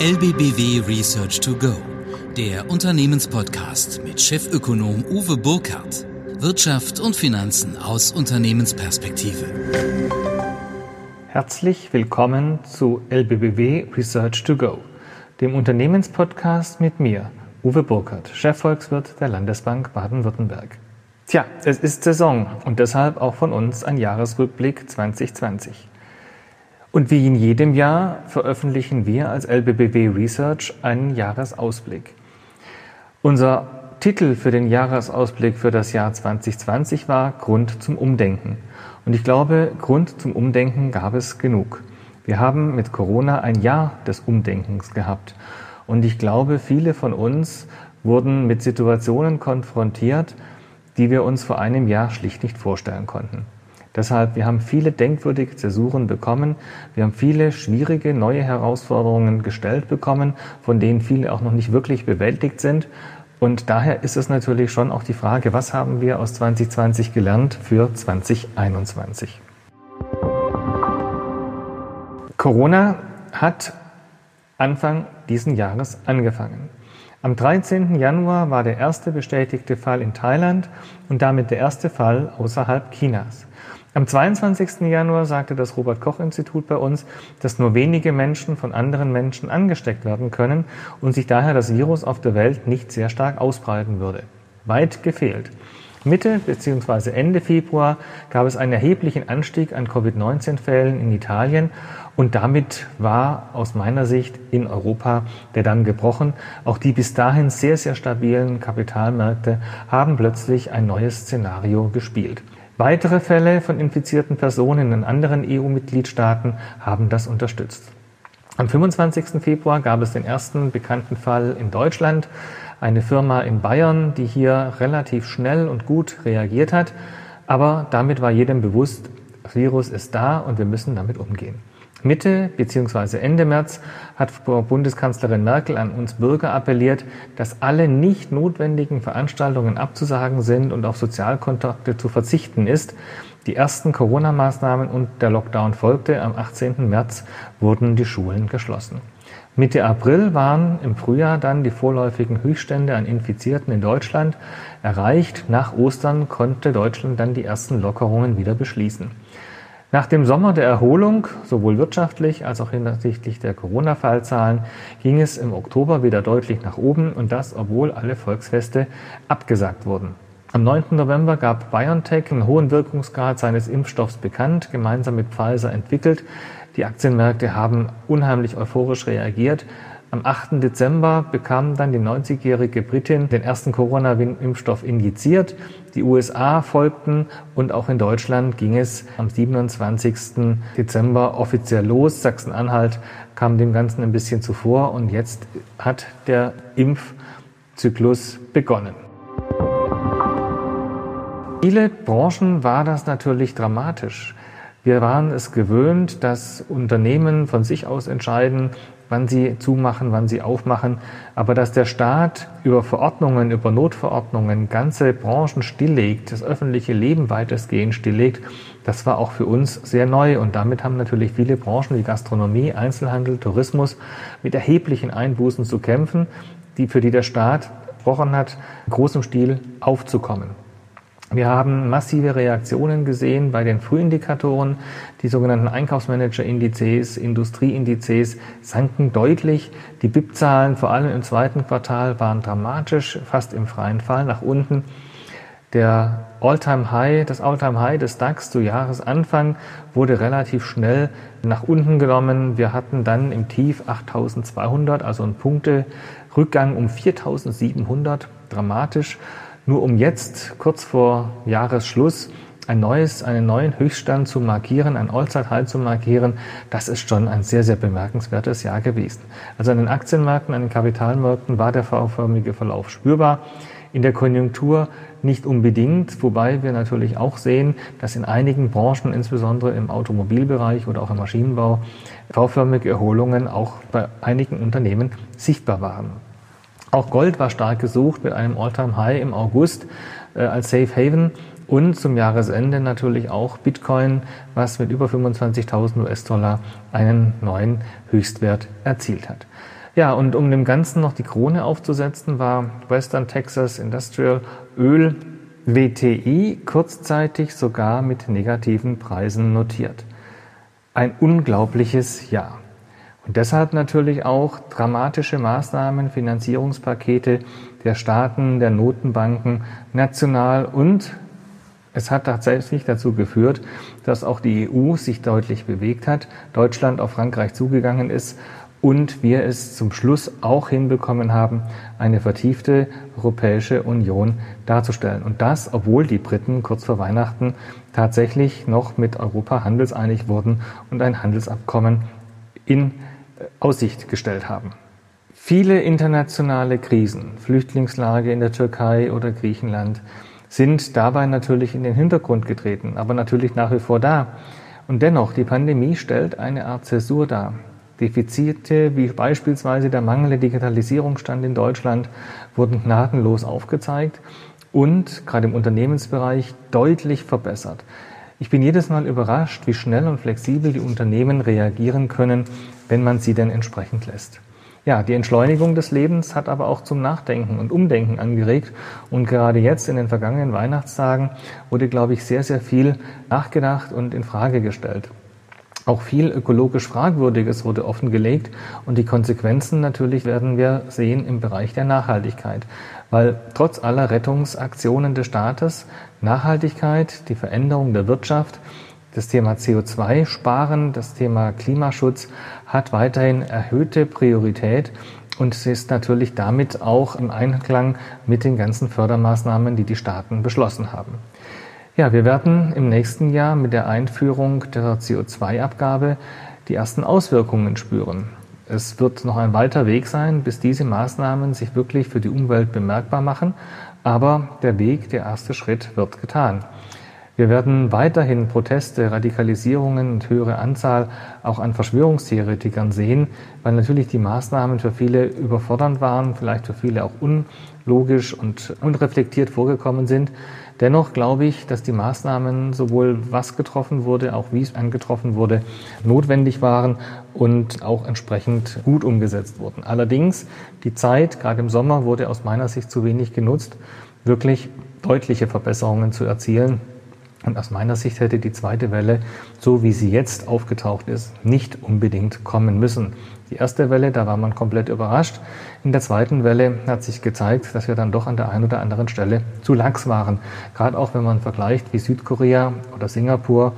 LBBW Research to Go, der Unternehmenspodcast mit Chefökonom Uwe Burkhardt. Wirtschaft und Finanzen aus Unternehmensperspektive. Herzlich willkommen zu LBBW Research to Go, dem Unternehmenspodcast mit mir, Uwe Burkhardt, Chefvolkswirt der Landesbank Baden-Württemberg. Tja, es ist Saison und deshalb auch von uns ein Jahresrückblick 2020. Und wie in jedem Jahr veröffentlichen wir als LBBW Research einen Jahresausblick. Unser Titel für den Jahresausblick für das Jahr 2020 war Grund zum Umdenken. Und ich glaube, Grund zum Umdenken gab es genug. Wir haben mit Corona ein Jahr des Umdenkens gehabt. Und ich glaube, viele von uns wurden mit Situationen konfrontiert, die wir uns vor einem Jahr schlicht nicht vorstellen konnten. Deshalb, wir haben viele denkwürdige Zäsuren bekommen. Wir haben viele schwierige neue Herausforderungen gestellt bekommen, von denen viele auch noch nicht wirklich bewältigt sind. Und daher ist es natürlich schon auch die Frage, was haben wir aus 2020 gelernt für 2021? Corona hat Anfang diesen Jahres angefangen. Am 13. Januar war der erste bestätigte Fall in Thailand und damit der erste Fall außerhalb Chinas. Am 22. Januar sagte das Robert Koch Institut bei uns, dass nur wenige Menschen von anderen Menschen angesteckt werden können und sich daher das Virus auf der Welt nicht sehr stark ausbreiten würde. Weit gefehlt. Mitte bzw. Ende Februar gab es einen erheblichen Anstieg an Covid-19-Fällen in Italien und damit war aus meiner Sicht in Europa der Damm gebrochen. Auch die bis dahin sehr, sehr stabilen Kapitalmärkte haben plötzlich ein neues Szenario gespielt. Weitere Fälle von infizierten Personen in anderen EU-Mitgliedstaaten haben das unterstützt. Am 25. Februar gab es den ersten bekannten Fall in Deutschland, eine Firma in Bayern, die hier relativ schnell und gut reagiert hat, aber damit war jedem bewusst, Virus ist da und wir müssen damit umgehen. Mitte bzw. Ende März hat Bundeskanzlerin Merkel an uns Bürger appelliert, dass alle nicht notwendigen Veranstaltungen abzusagen sind und auf Sozialkontakte zu verzichten ist. Die ersten Corona-Maßnahmen und der Lockdown folgte. Am 18. März wurden die Schulen geschlossen. Mitte April waren im Frühjahr dann die vorläufigen Höchststände an Infizierten in Deutschland erreicht. Nach Ostern konnte Deutschland dann die ersten Lockerungen wieder beschließen. Nach dem Sommer der Erholung, sowohl wirtschaftlich als auch hinsichtlich der Corona-Fallzahlen, ging es im Oktober wieder deutlich nach oben und das, obwohl alle Volksfeste abgesagt wurden. Am 9. November gab BioNTech einen hohen Wirkungsgrad seines Impfstoffs bekannt, gemeinsam mit Pfizer entwickelt. Die Aktienmärkte haben unheimlich euphorisch reagiert. Am 8. Dezember bekam dann die 90-jährige Britin den ersten Corona-Impfstoff injiziert. Die USA folgten und auch in Deutschland ging es am 27. Dezember offiziell los. Sachsen-Anhalt kam dem Ganzen ein bisschen zuvor und jetzt hat der Impfzyklus begonnen. Viele Branchen war das natürlich dramatisch. Wir waren es gewöhnt, dass Unternehmen von sich aus entscheiden, wann sie zumachen, wann sie aufmachen. Aber dass der Staat über Verordnungen, über Notverordnungen ganze Branchen stilllegt, das öffentliche Leben weitestgehend stilllegt, das war auch für uns sehr neu. Und damit haben natürlich viele Branchen wie Gastronomie, Einzelhandel, Tourismus mit erheblichen Einbußen zu kämpfen, die, für die der Staat versprochen hat, großem Stil aufzukommen. Wir haben massive Reaktionen gesehen bei den Frühindikatoren. Die sogenannten Einkaufsmanager-Indizes, Industrieindizes sanken deutlich. Die BIP-Zahlen, vor allem im zweiten Quartal, waren dramatisch, fast im freien Fall nach unten. Der All-Time-High, das All-Time-High des DAX zu Jahresanfang wurde relativ schnell nach unten genommen. Wir hatten dann im Tief 8200, also ein Punkte-Rückgang um 4700, dramatisch nur um jetzt, kurz vor Jahresschluss, ein neues, einen neuen Höchststand zu markieren, ein Allzeithigh zu markieren, das ist schon ein sehr, sehr bemerkenswertes Jahr gewesen. Also an den Aktienmärkten, an den Kapitalmärkten war der V-förmige Verlauf spürbar. In der Konjunktur nicht unbedingt, wobei wir natürlich auch sehen, dass in einigen Branchen, insbesondere im Automobilbereich oder auch im Maschinenbau, V-förmige Erholungen auch bei einigen Unternehmen sichtbar waren. Auch Gold war stark gesucht mit einem All-Time-High im August äh, als Safe Haven und zum Jahresende natürlich auch Bitcoin, was mit über 25.000 US-Dollar einen neuen Höchstwert erzielt hat. Ja, und um dem Ganzen noch die Krone aufzusetzen, war Western Texas Industrial Öl WTI kurzzeitig sogar mit negativen Preisen notiert. Ein unglaubliches Jahr. Und deshalb natürlich auch dramatische Maßnahmen, Finanzierungspakete der Staaten, der Notenbanken, national und es hat tatsächlich dazu geführt, dass auch die EU sich deutlich bewegt hat, Deutschland auf Frankreich zugegangen ist und wir es zum Schluss auch hinbekommen haben, eine vertiefte Europäische Union darzustellen. Und das, obwohl die Briten kurz vor Weihnachten tatsächlich noch mit Europa handelseinig wurden und ein Handelsabkommen in äh, Aussicht gestellt haben. Viele internationale Krisen, Flüchtlingslage in der Türkei oder Griechenland, sind dabei natürlich in den Hintergrund getreten, aber natürlich nach wie vor da. Und dennoch, die Pandemie stellt eine Art Zäsur dar. Defizite wie beispielsweise der mangelnde Digitalisierungsstand in Deutschland wurden gnadenlos aufgezeigt und gerade im Unternehmensbereich deutlich verbessert. Ich bin jedes Mal überrascht, wie schnell und flexibel die Unternehmen reagieren können, wenn man sie denn entsprechend lässt. Ja, die Entschleunigung des Lebens hat aber auch zum Nachdenken und Umdenken angeregt. Und gerade jetzt in den vergangenen Weihnachtstagen wurde, glaube ich, sehr, sehr viel nachgedacht und in Frage gestellt. Auch viel ökologisch Fragwürdiges wurde offengelegt und die Konsequenzen natürlich werden wir sehen im Bereich der Nachhaltigkeit, weil trotz aller Rettungsaktionen des Staates Nachhaltigkeit, die Veränderung der Wirtschaft, das Thema CO2-Sparen, das Thema Klimaschutz hat weiterhin erhöhte Priorität und ist natürlich damit auch im Einklang mit den ganzen Fördermaßnahmen, die die Staaten beschlossen haben. Ja, wir werden im nächsten Jahr mit der Einführung der CO2-Abgabe die ersten Auswirkungen spüren. Es wird noch ein weiter Weg sein, bis diese Maßnahmen sich wirklich für die Umwelt bemerkbar machen, aber der Weg, der erste Schritt wird getan. Wir werden weiterhin Proteste, Radikalisierungen und höhere Anzahl auch an Verschwörungstheoretikern sehen, weil natürlich die Maßnahmen für viele überfordernd waren, vielleicht für viele auch unlogisch und unreflektiert vorgekommen sind. Dennoch glaube ich, dass die Maßnahmen sowohl was getroffen wurde, auch wie es angetroffen wurde, notwendig waren und auch entsprechend gut umgesetzt wurden. Allerdings, die Zeit, gerade im Sommer, wurde aus meiner Sicht zu wenig genutzt, wirklich deutliche Verbesserungen zu erzielen. Und aus meiner Sicht hätte die zweite Welle, so wie sie jetzt aufgetaucht ist, nicht unbedingt kommen müssen. Die erste Welle, da war man komplett überrascht. In der zweiten Welle hat sich gezeigt, dass wir dann doch an der einen oder anderen Stelle zu lax waren. Gerade auch wenn man vergleicht, wie Südkorea oder Singapur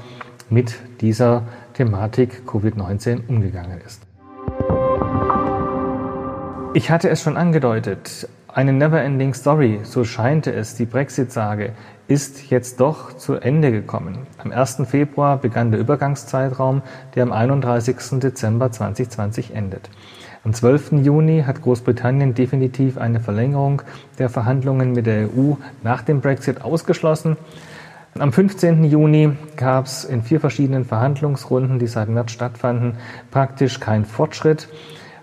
mit dieser Thematik Covid-19 umgegangen ist. Ich hatte es schon angedeutet. Eine never-ending Story, so scheinte es, die Brexit-Sage, ist jetzt doch zu Ende gekommen. Am 1. Februar begann der Übergangszeitraum, der am 31. Dezember 2020 endet. Am 12. Juni hat Großbritannien definitiv eine Verlängerung der Verhandlungen mit der EU nach dem Brexit ausgeschlossen. Am 15. Juni gab es in vier verschiedenen Verhandlungsrunden, die seit März stattfanden, praktisch keinen Fortschritt.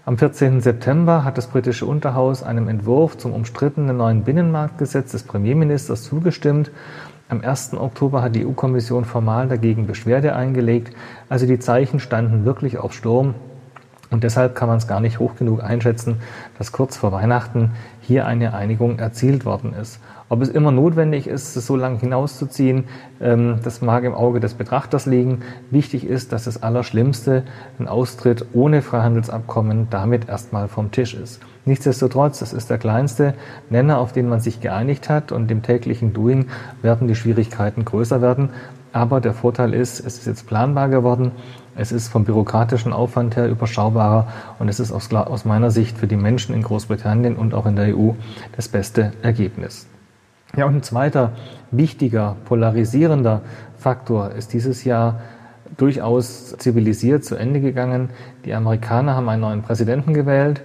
Am 14. September hat das britische Unterhaus einem Entwurf zum umstrittenen neuen Binnenmarktgesetz des Premierministers zugestimmt. Am 1. Oktober hat die EU-Kommission formal dagegen Beschwerde eingelegt. Also die Zeichen standen wirklich auf Sturm. Und deshalb kann man es gar nicht hoch genug einschätzen, dass kurz vor Weihnachten hier eine Einigung erzielt worden ist. Ob es immer notwendig ist, es so lange hinauszuziehen, ähm, das mag im Auge des Betrachters liegen. Wichtig ist, dass das Allerschlimmste, ein Austritt ohne Freihandelsabkommen, damit erstmal vom Tisch ist. Nichtsdestotrotz, das ist der kleinste Nenner, auf den man sich geeinigt hat und im täglichen Doing werden die Schwierigkeiten größer werden. Aber der Vorteil ist, es ist jetzt planbar geworden, es ist vom bürokratischen Aufwand her überschaubarer und es ist aus, aus meiner Sicht für die Menschen in Großbritannien und auch in der EU das beste Ergebnis. Ja, und ein zweiter wichtiger, polarisierender Faktor ist dieses Jahr durchaus zivilisiert zu Ende gegangen. Die Amerikaner haben einen neuen Präsidenten gewählt.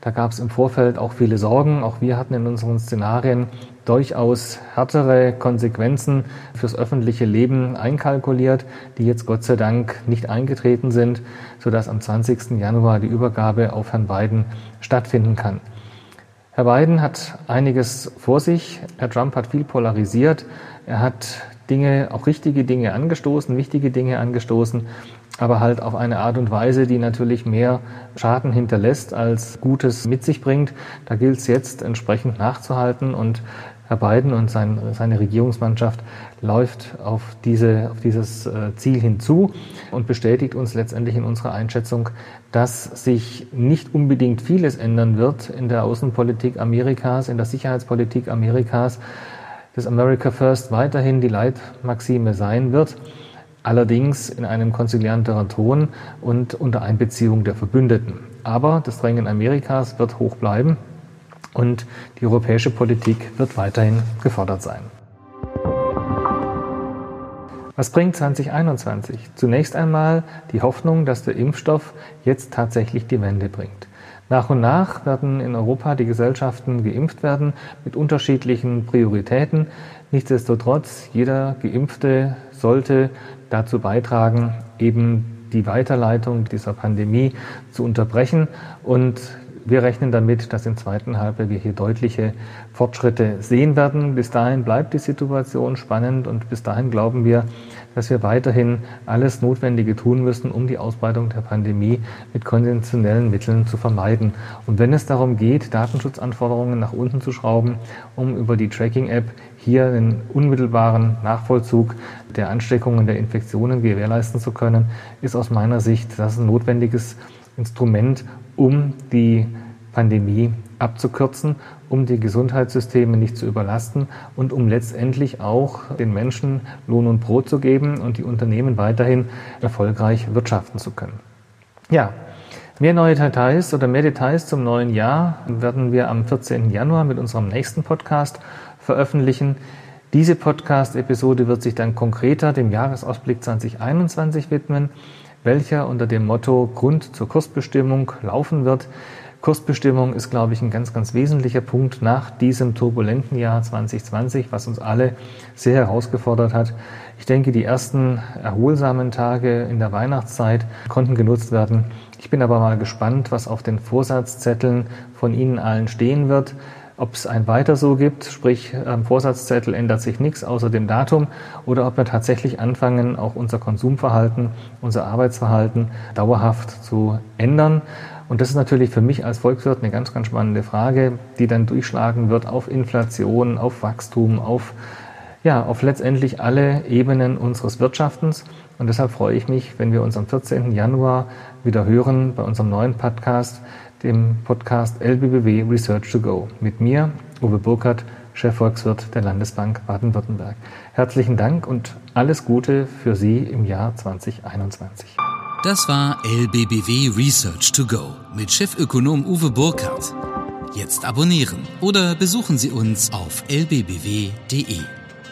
Da gab es im Vorfeld auch viele Sorgen. Auch wir hatten in unseren Szenarien durchaus härtere Konsequenzen fürs öffentliche Leben einkalkuliert, die jetzt Gott sei Dank nicht eingetreten sind, sodass am 20. Januar die Übergabe auf Herrn Biden stattfinden kann. Herr Biden hat einiges vor sich. Herr Trump hat viel polarisiert. Er hat Dinge, auch richtige Dinge angestoßen, wichtige Dinge angestoßen, aber halt auf eine Art und Weise, die natürlich mehr Schaden hinterlässt als Gutes mit sich bringt. Da gilt es jetzt entsprechend nachzuhalten und Herr Biden und sein, seine Regierungsmannschaft läuft auf, diese, auf dieses äh, Ziel hinzu und bestätigt uns letztendlich in unserer Einschätzung, dass sich nicht unbedingt vieles ändern wird in der Außenpolitik Amerikas, in der Sicherheitspolitik Amerikas, dass America First weiterhin die Leitmaxime sein wird, allerdings in einem konzilianteren Ton und unter Einbeziehung der Verbündeten. Aber das Drängen Amerikas wird hoch bleiben und die europäische Politik wird weiterhin gefordert sein. Was bringt 2021? Zunächst einmal die Hoffnung, dass der Impfstoff jetzt tatsächlich die Wende bringt. Nach und nach werden in Europa die Gesellschaften geimpft werden mit unterschiedlichen Prioritäten. Nichtsdestotrotz, jeder Geimpfte sollte dazu beitragen, eben die Weiterleitung dieser Pandemie zu unterbrechen und wir rechnen damit, dass im zweiten Halbjahr wir hier deutliche Fortschritte sehen werden. Bis dahin bleibt die Situation spannend und bis dahin glauben wir, dass wir weiterhin alles Notwendige tun müssen, um die Ausbreitung der Pandemie mit konventionellen Mitteln zu vermeiden. Und wenn es darum geht, Datenschutzanforderungen nach unten zu schrauben, um über die Tracking-App hier den unmittelbaren Nachvollzug der Ansteckungen, der Infektionen gewährleisten zu können, ist aus meiner Sicht das ein notwendiges Instrument, um die Pandemie abzukürzen, um die Gesundheitssysteme nicht zu überlasten und um letztendlich auch den Menschen Lohn und Brot zu geben und die Unternehmen weiterhin erfolgreich wirtschaften zu können. Ja, mehr neue Details oder mehr Details zum neuen Jahr werden wir am 14. Januar mit unserem nächsten Podcast veröffentlichen. Diese Podcast-Episode wird sich dann konkreter dem Jahresausblick 2021 widmen welcher unter dem Motto Grund zur Kursbestimmung laufen wird. Kursbestimmung ist, glaube ich, ein ganz, ganz wesentlicher Punkt nach diesem turbulenten Jahr 2020, was uns alle sehr herausgefordert hat. Ich denke, die ersten erholsamen Tage in der Weihnachtszeit konnten genutzt werden. Ich bin aber mal gespannt, was auf den Vorsatzzetteln von Ihnen allen stehen wird. Ob es ein Weiter so gibt, sprich am Vorsatzzettel ändert sich nichts außer dem Datum, oder ob wir tatsächlich anfangen, auch unser Konsumverhalten, unser Arbeitsverhalten dauerhaft zu ändern. Und das ist natürlich für mich als Volkswirt eine ganz, ganz spannende Frage, die dann durchschlagen wird auf Inflation, auf Wachstum, auf, ja, auf letztendlich alle Ebenen unseres Wirtschaftens. Und deshalb freue ich mich, wenn wir uns am 14. Januar wieder hören bei unserem neuen Podcast, dem Podcast LBBW Research to Go. Mit mir, Uwe Burkhardt, Chefvolkswirt der Landesbank Baden-Württemberg. Herzlichen Dank und alles Gute für Sie im Jahr 2021. Das war LBBW Research to Go mit Chefökonom Uwe Burkhardt. Jetzt abonnieren oder besuchen Sie uns auf lbbw.de.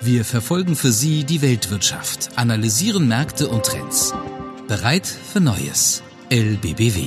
Wir verfolgen für Sie die Weltwirtschaft, analysieren Märkte und Trends. Bereit für Neues. LBBW.